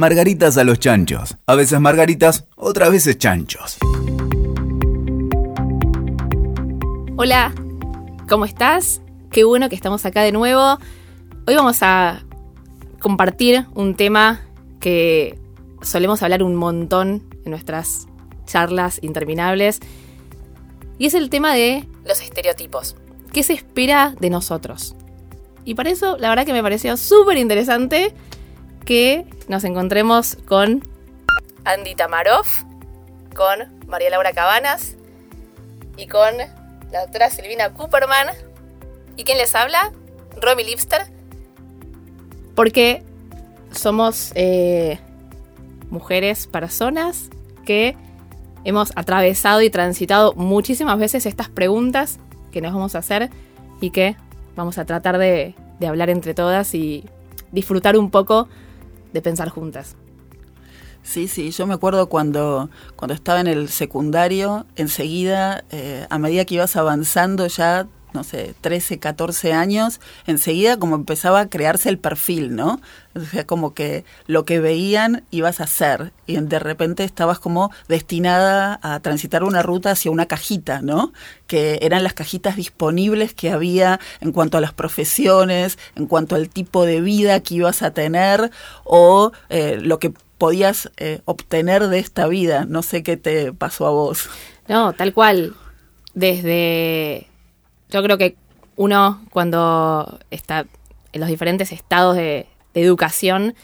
Margaritas a los chanchos. A veces margaritas, otras veces chanchos. Hola, ¿cómo estás? Qué bueno que estamos acá de nuevo. Hoy vamos a compartir un tema que solemos hablar un montón en nuestras charlas interminables. Y es el tema de los estereotipos. ¿Qué se espera de nosotros? Y para eso, la verdad que me pareció súper interesante que nos encontremos con Andy Tamarov, con María Laura Cabanas y con la doctora Silvina Cooperman. ¿Y quién les habla? Romy Lipster. Porque somos eh, mujeres personas que hemos atravesado y transitado muchísimas veces estas preguntas que nos vamos a hacer y que vamos a tratar de, de hablar entre todas y disfrutar un poco de pensar juntas. Sí, sí, yo me acuerdo cuando, cuando estaba en el secundario, enseguida, eh, a medida que ibas avanzando ya, no sé, 13, 14 años, enseguida como empezaba a crearse el perfil, ¿no? O sea, como que lo que veían ibas a hacer y de repente estabas como destinada a transitar una ruta hacia una cajita, ¿no? Que eran las cajitas disponibles que había en cuanto a las profesiones, en cuanto al tipo de vida que ibas a tener o eh, lo que podías eh, obtener de esta vida. No sé qué te pasó a vos. No, tal cual. Desde. Yo creo que uno, cuando está en los diferentes estados de, educación,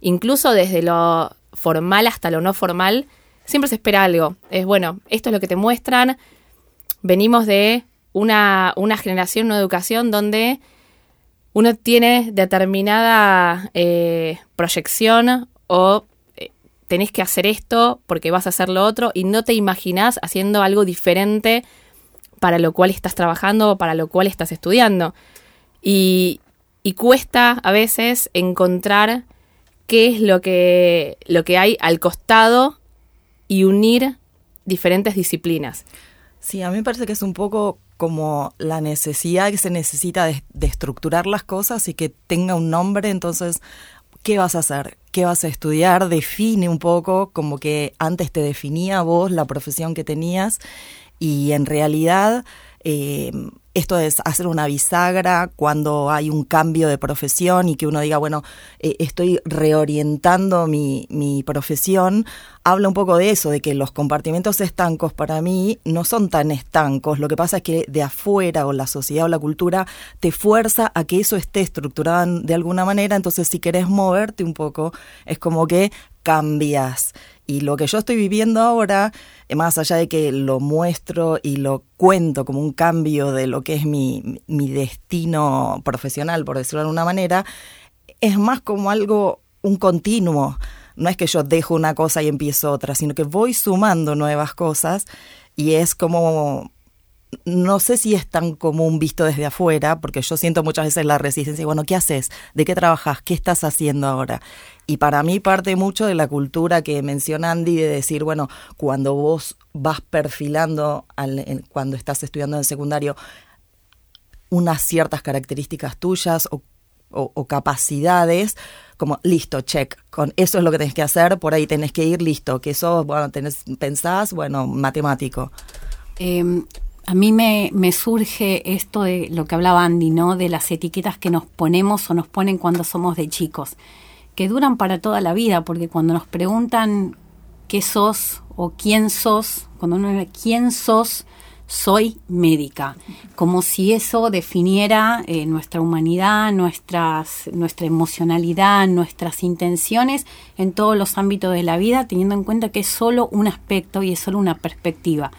incluso desde lo formal hasta lo no formal, siempre se espera algo. Es bueno, esto es lo que te muestran. Venimos de una, generación, una educación donde uno tiene determinada eh, proyección o tenés que hacer esto porque vas a hacer lo otro y no te imaginás haciendo algo diferente para lo cual estás trabajando o para lo cual estás estudiando. Y, cuesta a veces encontrar qué es lo que, lo que hay al costado y unir diferentes disciplinas. Sí, a mí me parece que es un poco como la necesidad que se necesita de, de estructurar las cosas y que tenga un nombre, entonces ¿qué vas a hacer? ¿Qué vas a estudiar? Define un poco como que antes te definía vos la profesión que tenías y en realidad eh, esto es hacer una bisagra cuando hay un cambio de profesión y que uno diga, bueno, eh, estoy reorientando mi, mi, profesión, habla un poco de eso, de que los compartimentos estancos para mí no son tan estancos. Lo que pasa es que de afuera o la sociedad o la cultura te fuerza a que eso esté estructurado de alguna manera, entonces si querés moverte un poco, es como que cambias. Y lo que yo estoy viviendo ahora, eh, más allá de que lo muestro y lo cuento como un cambio de lo que es mi, mi destino profesional, por decirlo de alguna manera, es más como algo, un continuo. No es que yo dejo una cosa y empiezo otra, sino que voy sumando nuevas cosas y es como no sé si es tan común visto desde afuera, porque yo siento muchas veces la resistencia, bueno, ¿qué haces? ¿De qué trabajas? ¿Qué estás haciendo ahora? Y para mí parte mucho de la cultura que menciona Andy de decir, bueno, cuando vos vas perfilando, cuando estás estudiando en secundario, unas ciertas características tuyas o, capacidades, como listo, check, con eso es lo que tenés que hacer, por ahí tenés que ir, listo, que eso, bueno, tenés, pensás, bueno, matemático. Em, a mí me, surge esto de lo que hablaba Andy, ¿no? De las etiquetas que nos ponemos o nos ponen cuando somos de chicos, que duran para toda la vida, porque cuando nos preguntan qué sos o quién sos, cuando uno dice quién sos, soy médica, como si eso definiera eh, nuestra humanidad, nuestras, nuestra emocionalidad, nuestras intenciones en todos los ámbitos de la vida, teniendo en cuenta que es solo un aspecto y es solo una perspectiva.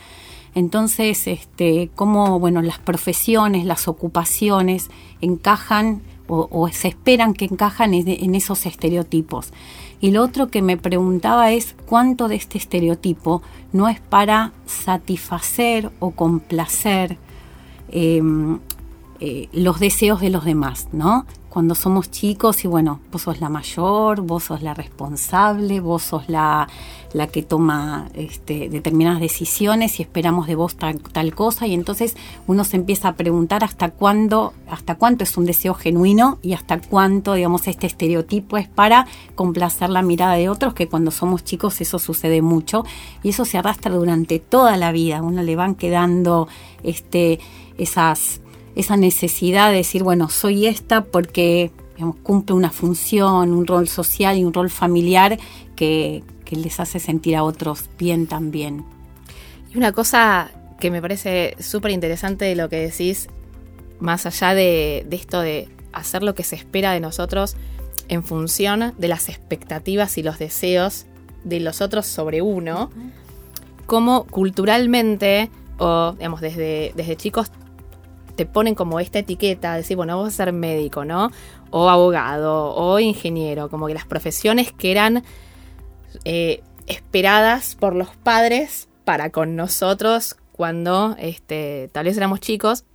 Entonces, este, cómo bueno, las profesiones, las ocupaciones encajan o, se esperan que encajan en, esos estereotipos. Y lo otro que me preguntaba es cuánto de este estereotipo no es para satisfacer o complacer em, eh, los deseos de los demás, ¿no? Cuando somos chicos y bueno, vos sos la mayor, vos sos la responsable, vos sos la, la que toma este, determinadas decisiones y esperamos de vos tal, tal, cosa. Y entonces uno se empieza a preguntar hasta cuándo, hasta cuánto es un deseo genuino y hasta cuánto, digamos, este estereotipo es para complacer la mirada de otros, que cuando somos chicos eso sucede mucho. Y eso se arrastra durante toda la vida, uno le van quedando este, esas esa necesidad de decir, bueno, soy esta porque cumple una función, un rol social y un rol familiar que, les hace sentir a otros bien también. Y una cosa que me parece súper interesante de lo que decís, más allá de, esto de hacer lo que se espera de nosotros en función de las expectativas y los deseos de los otros sobre uno, como culturalmente o digamos desde, desde chicos te ponen como esta etiqueta, decir, bueno, vos vas a ser médico, ¿no? O abogado, o ingeniero, como que las profesiones que eran eh, esperadas por los padres para con nosotros cuando este, tal vez éramos chicos.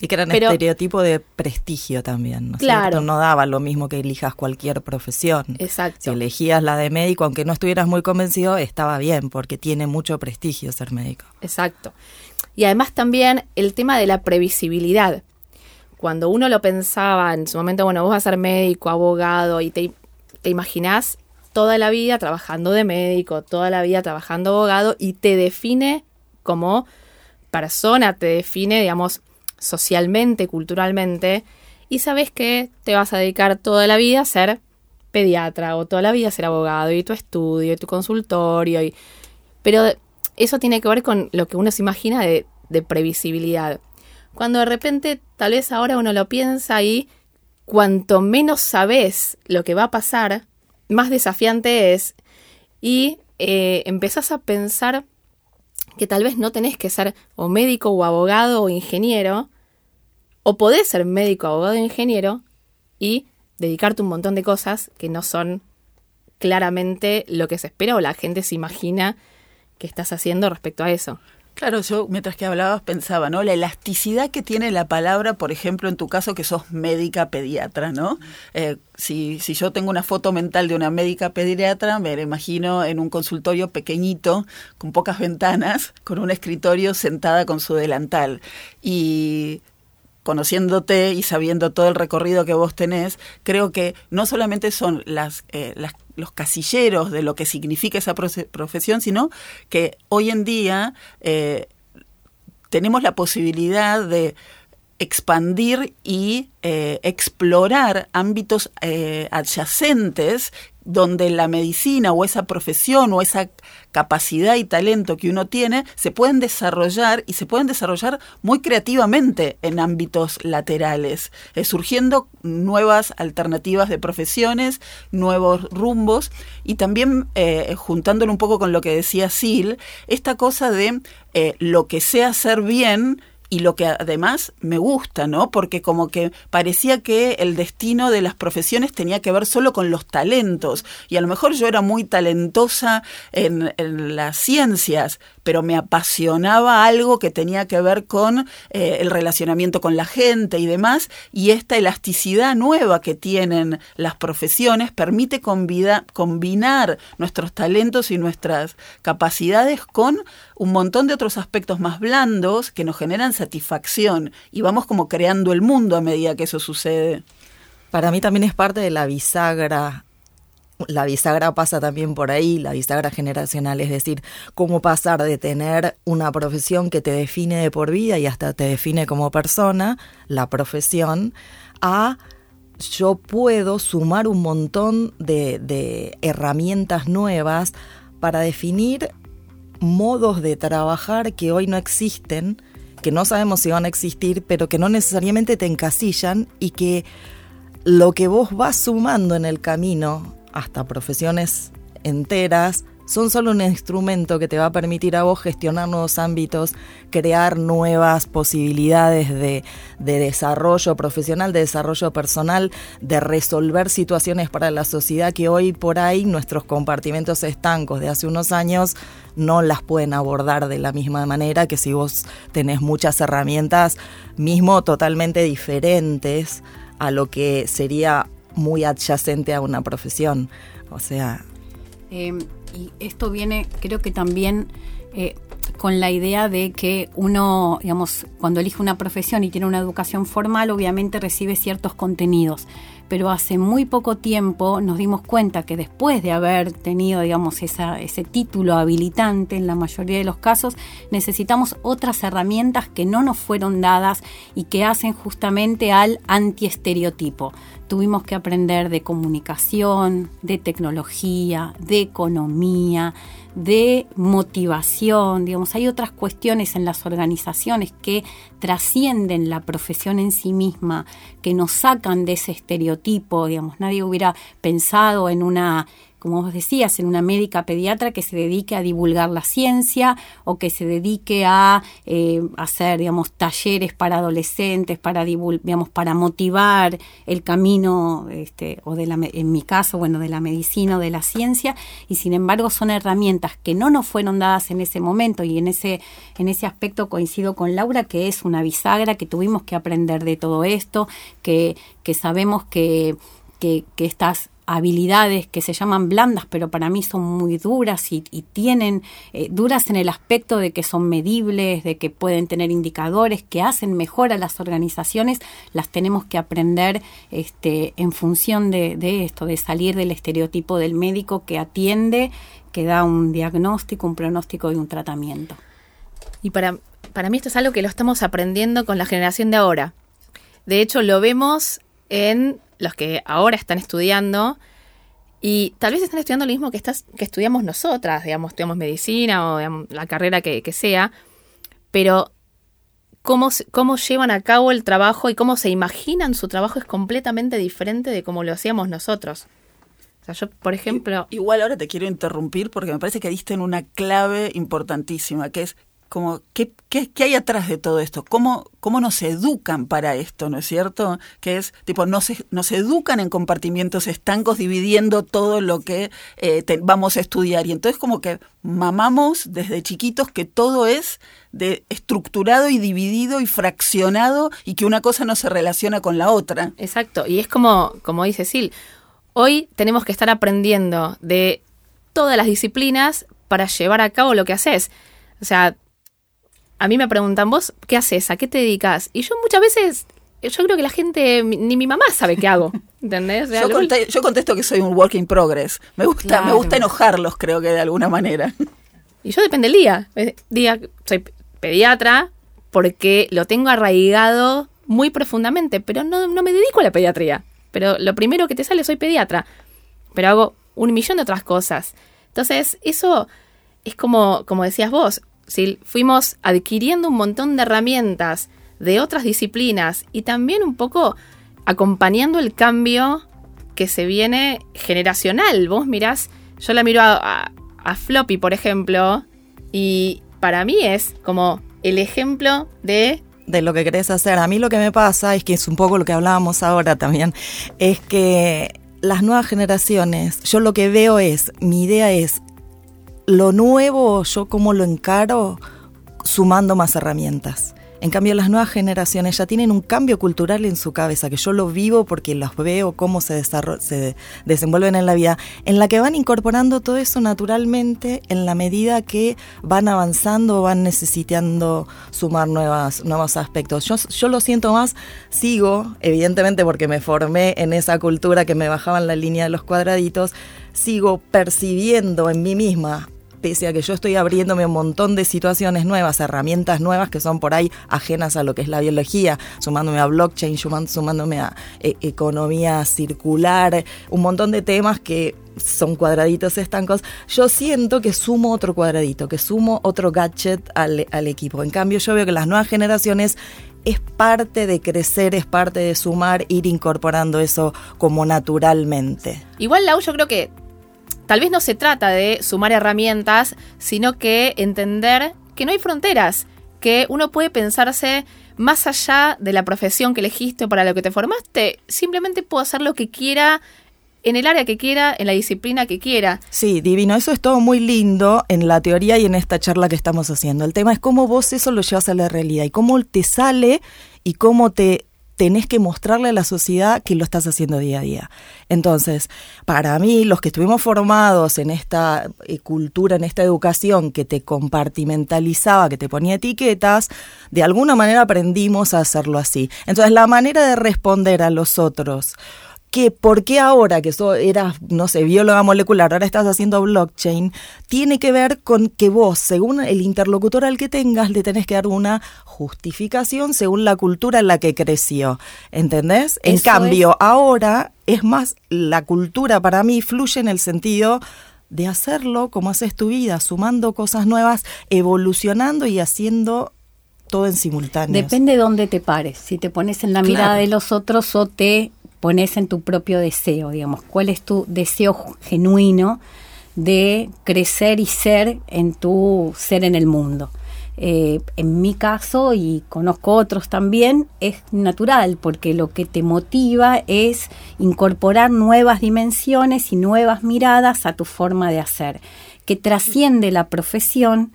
Y que eran estereotipo de prestigio también, ¿no claro. No daba lo mismo que elijas cualquier profesión. Exacto. Si elegías la de médico, aunque no estuvieras muy convencido, estaba bien, porque tiene mucho prestigio ser médico. Exacto. Y además también el tema de la previsibilidad. Cuando uno lo pensaba en su momento, bueno, vos vas a ser médico, abogado, y te, te imaginás toda la vida trabajando de médico, toda la vida trabajando abogado, y te define como persona, te define, digamos, socialmente, culturalmente, y sabes que te vas a dedicar toda la vida a ser pediatra o toda la vida a ser abogado y tu estudio y tu consultorio y pero eso tiene que ver con lo que uno se imagina de, previsibilidad. Cuando de repente, tal vez ahora uno lo piensa y cuanto menos sabes lo que va a pasar, más desafiante es. Y eh, empezás a pensar que tal vez no tenés que ser o médico o abogado o ingeniero, o podés ser médico, abogado o ingeniero y dedicarte un montón de cosas que no son claramente lo que se espera o la gente se imagina que estás haciendo respecto a eso. Claro, yo mientras que hablabas pensaba, ¿no? La elasticidad que tiene la palabra, por ejemplo, en tu caso que sos médica pediatra, ¿no? Eh, si, si yo tengo una foto mental de una médica pediatra, me la imagino en un consultorio pequeñito, con pocas ventanas, con un escritorio sentada con su delantal. Y conociéndote y sabiendo todo el recorrido que vos tenés, creo que no solamente son las, eh, los casilleros de lo que significa esa profesión, sino que hoy en día eh, tenemos la posibilidad de expandir y eh, explorar ámbitos adyacentes donde la medicina o esa profesión o esa capacidad y talento que uno tiene se pueden desarrollar y se pueden desarrollar muy creativamente en ámbitos laterales, eh, surgiendo nuevas alternativas de profesiones, nuevos rumbos y también eh, juntándolo un poco con lo que decía Sil, esta cosa de eh, lo que sé hacer bien, y lo que además me gusta, ¿no? Porque como que parecía que el destino de las profesiones tenía que ver solo con los talentos. Y a lo mejor yo era muy talentosa en, las ciencias, pero me apasionaba algo que tenía que ver con eh, el relacionamiento con la gente y demás. Y esta elasticidad nueva que tienen las profesiones permite combinar nuestros talentos y nuestras capacidades con un montón de otros aspectos más blandos que nos generan satisfacción y vamos como creando el mundo a medida que eso sucede. Para mí también es parte de la bisagra. La bisagra pasa también por ahí, la bisagra generacional, es decir, cómo pasar de tener una profesión que te define de por vida y hasta te define como persona, la profesión, a yo puedo sumar un montón de, de herramientas nuevas para definir modos de trabajar que hoy no existen, que no sabemos si van a existir, pero que no necesariamente te encasillan y que lo que vos vas sumando en el camino, hasta profesiones enteras, son solo un instrumento que te va a permitir a vos gestionar nuevos ámbitos, crear nuevas posibilidades de, desarrollo profesional, de desarrollo personal, de resolver situaciones para la sociedad que hoy por ahí nuestros compartimentos estancos de hace unos años no las pueden abordar de la misma manera que si vos tenés muchas herramientas mismo totalmente diferentes a lo que sería muy adyacente a una profesión. O sea... Eh, y esto viene, creo que también eh, con la idea de que uno, digamos, cuando elige una profesión y tiene una educación formal, obviamente recibe ciertos contenidos pero hace muy poco tiempo nos dimos cuenta que después de haber tenido, digamos, ese título habilitante en la mayoría de los casos, necesitamos otras herramientas que no nos fueron dadas y que hacen justamente al antiestereotipo. Tuvimos que aprender de comunicación, de tecnología, de economía, de motivación, digamos, hay otras cuestiones en las organizaciones que trascienden la profesión en sí misma, que nos sacan de ese estereotipo, digamos, nadie hubiera pensado en una como vos decías, en una médica pediatra que se dedique a divulgar la ciencia o que se dedique a eh, hacer, digamos, talleres para adolescentes, para digamos, para motivar el camino, este, o de la, en mi caso, bueno, de la medicina o de la ciencia, y sin embargo son herramientas que no nos fueron dadas en ese momento y en ese, en ese aspecto coincido con Laura, que es una bisagra, que tuvimos que aprender de todo esto, que, que sabemos que, que, que habilidades que se llaman blandas, pero para mí son muy duras y, tienen eh, duras en el aspecto de que son medibles, de que pueden tener indicadores que hacen mejor a las organizaciones, las tenemos que aprender este, en función de, de esto, de salir del estereotipo del médico que atiende, que da un diagnóstico, un pronóstico y un tratamiento. Y para, para mí esto es algo que lo estamos aprendiendo con la generación de ahora. De hecho, lo vemos en los que ahora están estudiando y tal vez están estudiando lo mismo que, estás, que estudiamos nosotras, digamos, estudiamos medicina o la carrera que, sea, pero cómo, cómo llevan a cabo el trabajo y cómo se imaginan su trabajo es completamente diferente de cómo lo hacíamos nosotros. O sea, yo, por ejemplo... Igual ahora te quiero interrumpir porque me parece que diste en una clave importantísima, que es como, ¿qué, qué, qué hay atrás de todo esto? ¿Cómo, ¿Cómo nos educan para esto, no es cierto? Que es, tipo, nos, nos educan en compartimientos estancos dividiendo todo lo que eh, vamos a estudiar. Y entonces como que mamamos desde chiquitos que todo es de estructurado y dividido y fraccionado y que una cosa no se relaciona con la otra. Exacto, y es como, como dice Sil, hoy tenemos que estar aprendiendo de todas las disciplinas para llevar a cabo lo que haces. O sea, a mí me preguntan, vos, ¿qué haces? ¿A qué te dedicas? Y yo muchas veces, yo creo que la gente, ni mi mamá sabe qué hago, ¿entendés? yo, contesto que soy un work in progress. Me gusta, me gusta enojarlos, creo que de alguna manera. Y yo depende del día. Día, soy pediatra porque lo tengo arraigado muy profundamente, pero no, no me dedico a la pediatría. Pero lo primero que te sale, soy pediatra. Pero hago un millón de otras cosas. Entonces, eso es como, como decías vos, fuimos adquiriendo un montón de herramientas de otras disciplinas y también un poco acompañando el cambio que se viene generacional. Vos mirás, yo la miro a, Floppy, por ejemplo, y para mí es como el ejemplo de de lo que querés hacer. A mí lo que me pasa es que es un poco lo que hablábamos ahora también, es que las nuevas generaciones, yo lo que veo es, mi idea es lo nuevo, yo como lo encaro, sumando más herramientas. En cambio, las nuevas generaciones ya tienen un cambio cultural en su cabeza, que yo lo vivo porque los veo cómo se, se desenvuelven en la vida, en la que van incorporando todo eso naturalmente en la medida que van avanzando, van necesitando sumar nuevas, nuevos aspectos. Yo, yo lo siento más, sigo, evidentemente porque me formé en esa cultura que me bajaba en la línea de los cuadraditos, sigo percibiendo en mí misma pese a que yo estoy abriéndome un montón de situaciones nuevas, herramientas nuevas que son por ahí ajenas a lo que es la biología, sumándome a blockchain, sumándome a eh, economía circular, un montón de temas que son cuadraditos estancos, yo siento que sumo otro cuadradito, que sumo otro gadget al, al equipo. En cambio, yo veo que las nuevas generaciones es parte de crecer, es parte de sumar, ir incorporando eso como naturalmente. Igual, Lau, yo creo que Tal vez no se trata de sumar herramientas, sino que entender que no hay fronteras, que uno puede pensarse más allá de la profesión que elegiste o para lo que te formaste, simplemente puedo hacer lo que quiera en el área que quiera, en la disciplina que quiera. Sí, divino, eso es todo muy lindo en la teoría y en esta charla que estamos haciendo. El tema es cómo vos eso lo llevas a la realidad y cómo te sale y cómo te tenés que mostrarle a la sociedad que lo estás haciendo día a día. Entonces, para mí, los que estuvimos formados en esta eh, cultura, en esta educación que te compartimentalizaba, que te ponía etiquetas, de alguna manera aprendimos a hacerlo así. Entonces, la manera de responder a los otros que por qué ahora que eso eras, no sé, bióloga molecular, ahora estás haciendo blockchain, tiene que ver con que vos, según el interlocutor al que tengas, le tenés que dar una justificación según la cultura en la que creció. ¿Entendés? En cambio, ahora es más, la cultura para mí fluye en el sentido de hacerlo como haces tu vida, sumando cosas nuevas, evolucionando y haciendo todo en simultáneo. Depende de dónde te pares, si te pones en la mirada de los otros o te pones en tu propio deseo, digamos, cuál es tu deseo genuino de crecer y ser en tu ser en el mundo. Eh, en mi caso, y conozco otros también, es natural, porque lo que te motiva es incorporar nuevas dimensiones y nuevas miradas a tu forma de hacer, que trasciende la profesión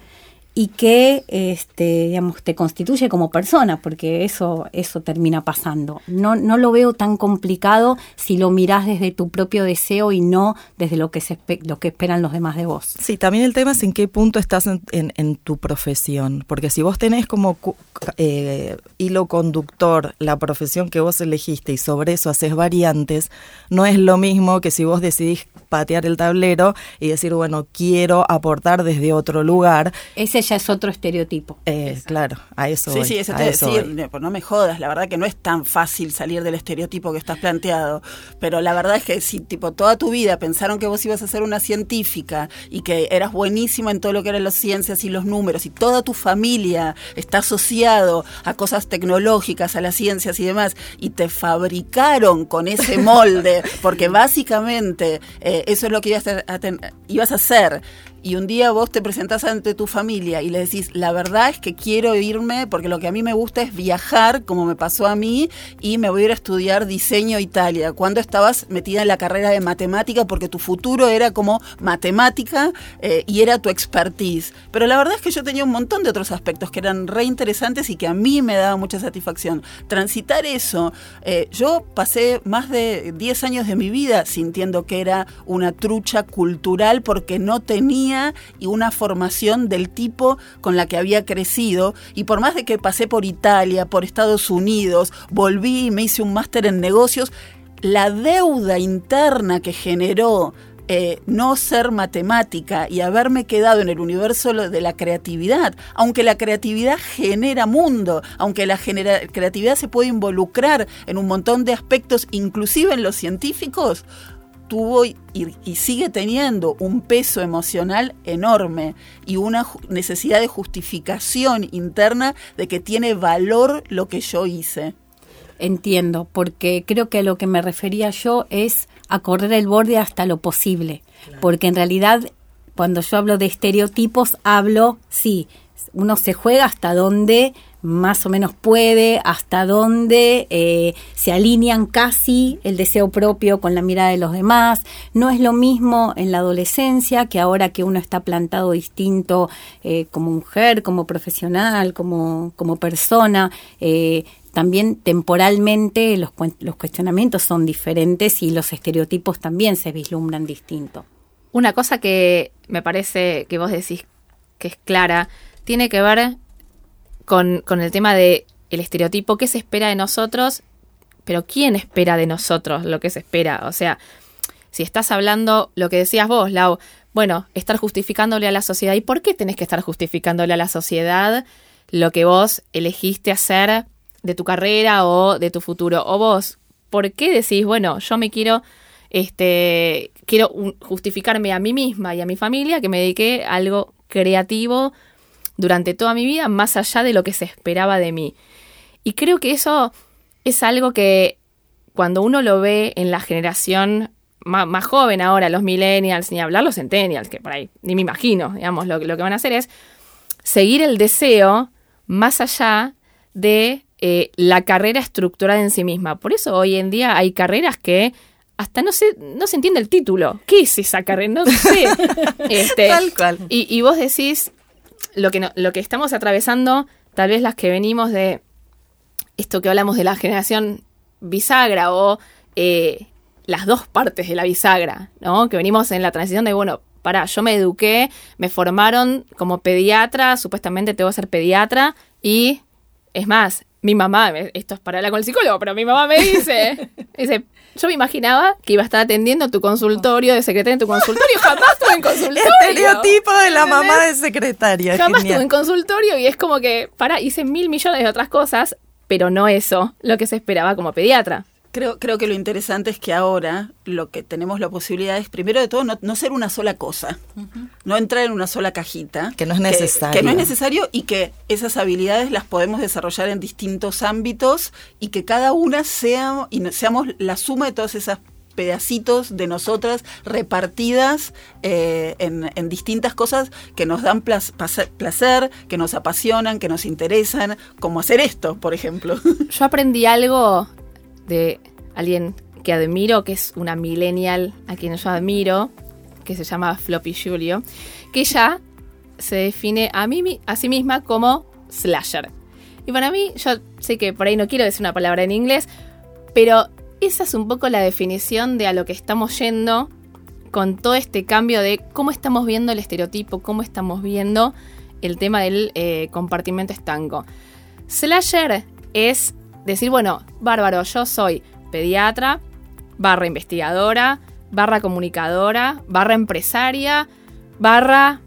y que este, digamos, te constituye como persona, porque eso, eso termina pasando. No, no lo veo tan complicado si lo mirás desde tu propio deseo y no desde lo que, se, lo que esperan los demás de vos. Sí, también el tema es en qué punto estás en, en, tu profesión, porque si vos tenés como eh, hilo conductor la profesión que vos elegiste y sobre eso haces variantes, no es lo mismo que si vos decidís patear el tablero y decir, bueno, quiero aportar desde otro lugar. Ese ya es otro estereotipo. Eh, claro, a eso Sí, sí, eso te decir, pues no me jodas, la verdad que no es tan fácil salir del estereotipo que estás planteado, pero la verdad es que si tipo toda tu vida pensaron que vos ibas a ser una científica y que eras buenísima en todo lo que eran las ciencias y los números y toda tu familia está asociado a cosas tecnológicas, a las ciencias y demás, y te fabricaron con ese molde, porque básicamente eh, eso es lo que ibas a, ibas a hacer y un día vos te presentás ante tu familia y le decís, la verdad es que quiero irme porque lo que a mí me gusta es viajar, como me pasó a mí, y me voy a ir a estudiar diseño Italia. Cuando estabas metida en la carrera de matemática porque tu futuro era como matemática eh, y era tu expertise. Pero la verdad es que yo tenía un montón de otros aspectos que eran re interesantes y que a mí me daban mucha satisfacción. Transitar eso, eh, yo pasé más de 10 años de mi vida sintiendo que era una trucha cultural porque no tenía y una formación del tipo con la que había crecido. Y por más de que pasé por Italia, por Estados Unidos, volví y me hice un máster en negocios, la deuda interna que generó eh, no ser matemática y haberme quedado en el universo de la creatividad, aunque la creatividad genera mundo, aunque la creatividad se puede involucrar en un montón de aspectos, inclusive en los científicos, tuvo y, sigue teniendo un peso emocional enorme y una necesidad de justificación interna de que tiene valor lo que yo hice. Entiendo, porque creo que a lo que me refería yo es a correr el borde hasta lo posible, porque en realidad cuando yo hablo de estereotipos hablo, sí, uno se juega hasta donde más o menos puede, hasta dónde eh, se alinean casi el deseo propio con la mirada de los demás. No es lo mismo en la adolescencia que ahora que uno está plantado distinto eh, como mujer, como profesional, como, como persona. Eh, también temporalmente los, los cuestionamientos son diferentes y los estereotipos también se vislumbran distinto. Una cosa que me parece que vos decís que es clara, tiene que ver con, con el tema de el estereotipo, qué se espera de nosotros, pero quién espera de nosotros lo que se espera. O sea, si estás hablando lo que decías vos, Lau, bueno, estar justificándole a la sociedad. ¿Y por qué tenés que estar justificándole a la sociedad lo que vos elegiste hacer de tu carrera o de tu futuro? O vos, ¿por qué decís, bueno, yo me quiero, este, quiero justificarme a mí misma y a mi familia que me dediqué a algo creativo durante toda mi vida, más allá de lo que se esperaba de mí. Y creo que eso es algo que cuando uno lo ve en la generación más, joven ahora, los millennials, ni hablar los centennials, que por ahí ni me imagino, digamos, lo, lo que van a hacer es seguir el deseo más allá de eh, la carrera estructurada en sí misma. Por eso hoy en día hay carreras que hasta no se, no se entiende el título. ¿Qué es esa carrera? No sé. Este, Tal cual. Y, y vos decís, lo que, lo que estamos atravesando, tal vez las que venimos de esto que hablamos de la generación bisagra o eh, las dos partes de la bisagra, ¿no? Que venimos en la transición de, bueno, para, yo me eduqué, me formaron como pediatra, supuestamente tengo que ser pediatra y es más, mi mamá, esto es para hablar con el psicólogo, pero mi mamá me dice, dice, yo me imaginaba que iba a estar atendiendo tu consultorio de secretaria en tu consultorio, jamás estuve en consultorio. Estereotipo de la mamá de secretaria. Jamás estuve en consultorio y es como que, para, hice mil millones de otras cosas, pero no eso, lo que se esperaba como pediatra. Creo, creo que lo interesante es que ahora lo que tenemos la posibilidad es, primero de todo, no, ser una sola cosa, no entrar en una sola cajita. Que no es necesario. Que, no es necesario y que esas habilidades las podemos desarrollar en distintos ámbitos y que cada una sea, y seamos la suma de todas esas pedacitos de nosotras repartidas eh, en, distintas cosas que nos dan placer, que nos apasionan, que nos interesan, como hacer esto, por ejemplo. Yo aprendí algo de alguien que admiro, que es una millennial a quien yo admiro, que se llama Floppy Julio, que ella se define a, mí, a sí misma como slasher. Y para mí, yo sé que por ahí no quiero decir una palabra en inglés, pero esa es un poco la definición de a lo que estamos yendo con todo este cambio de cómo estamos viendo el estereotipo, cómo estamos viendo el tema del eh, compartimento estanco. Slasher es decir, bueno, bárbaro, yo soy pediatra, barra investigadora, barra comunicadora, barra empresaria, barra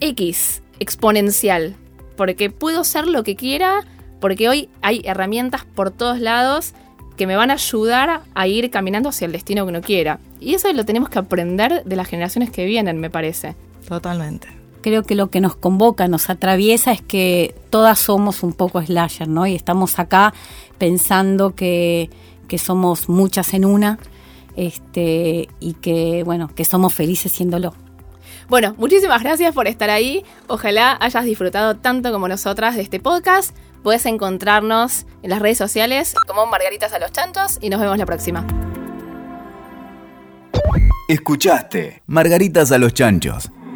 X, exponencial. Porque puedo ser lo que quiera, porque hoy hay herramientas por todos lados que me van a ayudar a ir caminando hacia el destino que uno quiera. Y eso lo tenemos que aprender de las generaciones que vienen, me parece. Totalmente creo que lo que nos convoca, nos atraviesa es que todas somos un poco slasher, ¿no? Y estamos acá pensando que, somos muchas en una este, y que, bueno, que somos felices siéndolo. Bueno, muchísimas gracias por estar ahí. Ojalá hayas disfrutado tanto como nosotras de este podcast. Puedes encontrarnos en las redes sociales como Margaritas a los Chanchos y nos vemos la próxima. Escuchaste Margaritas a los Chanchos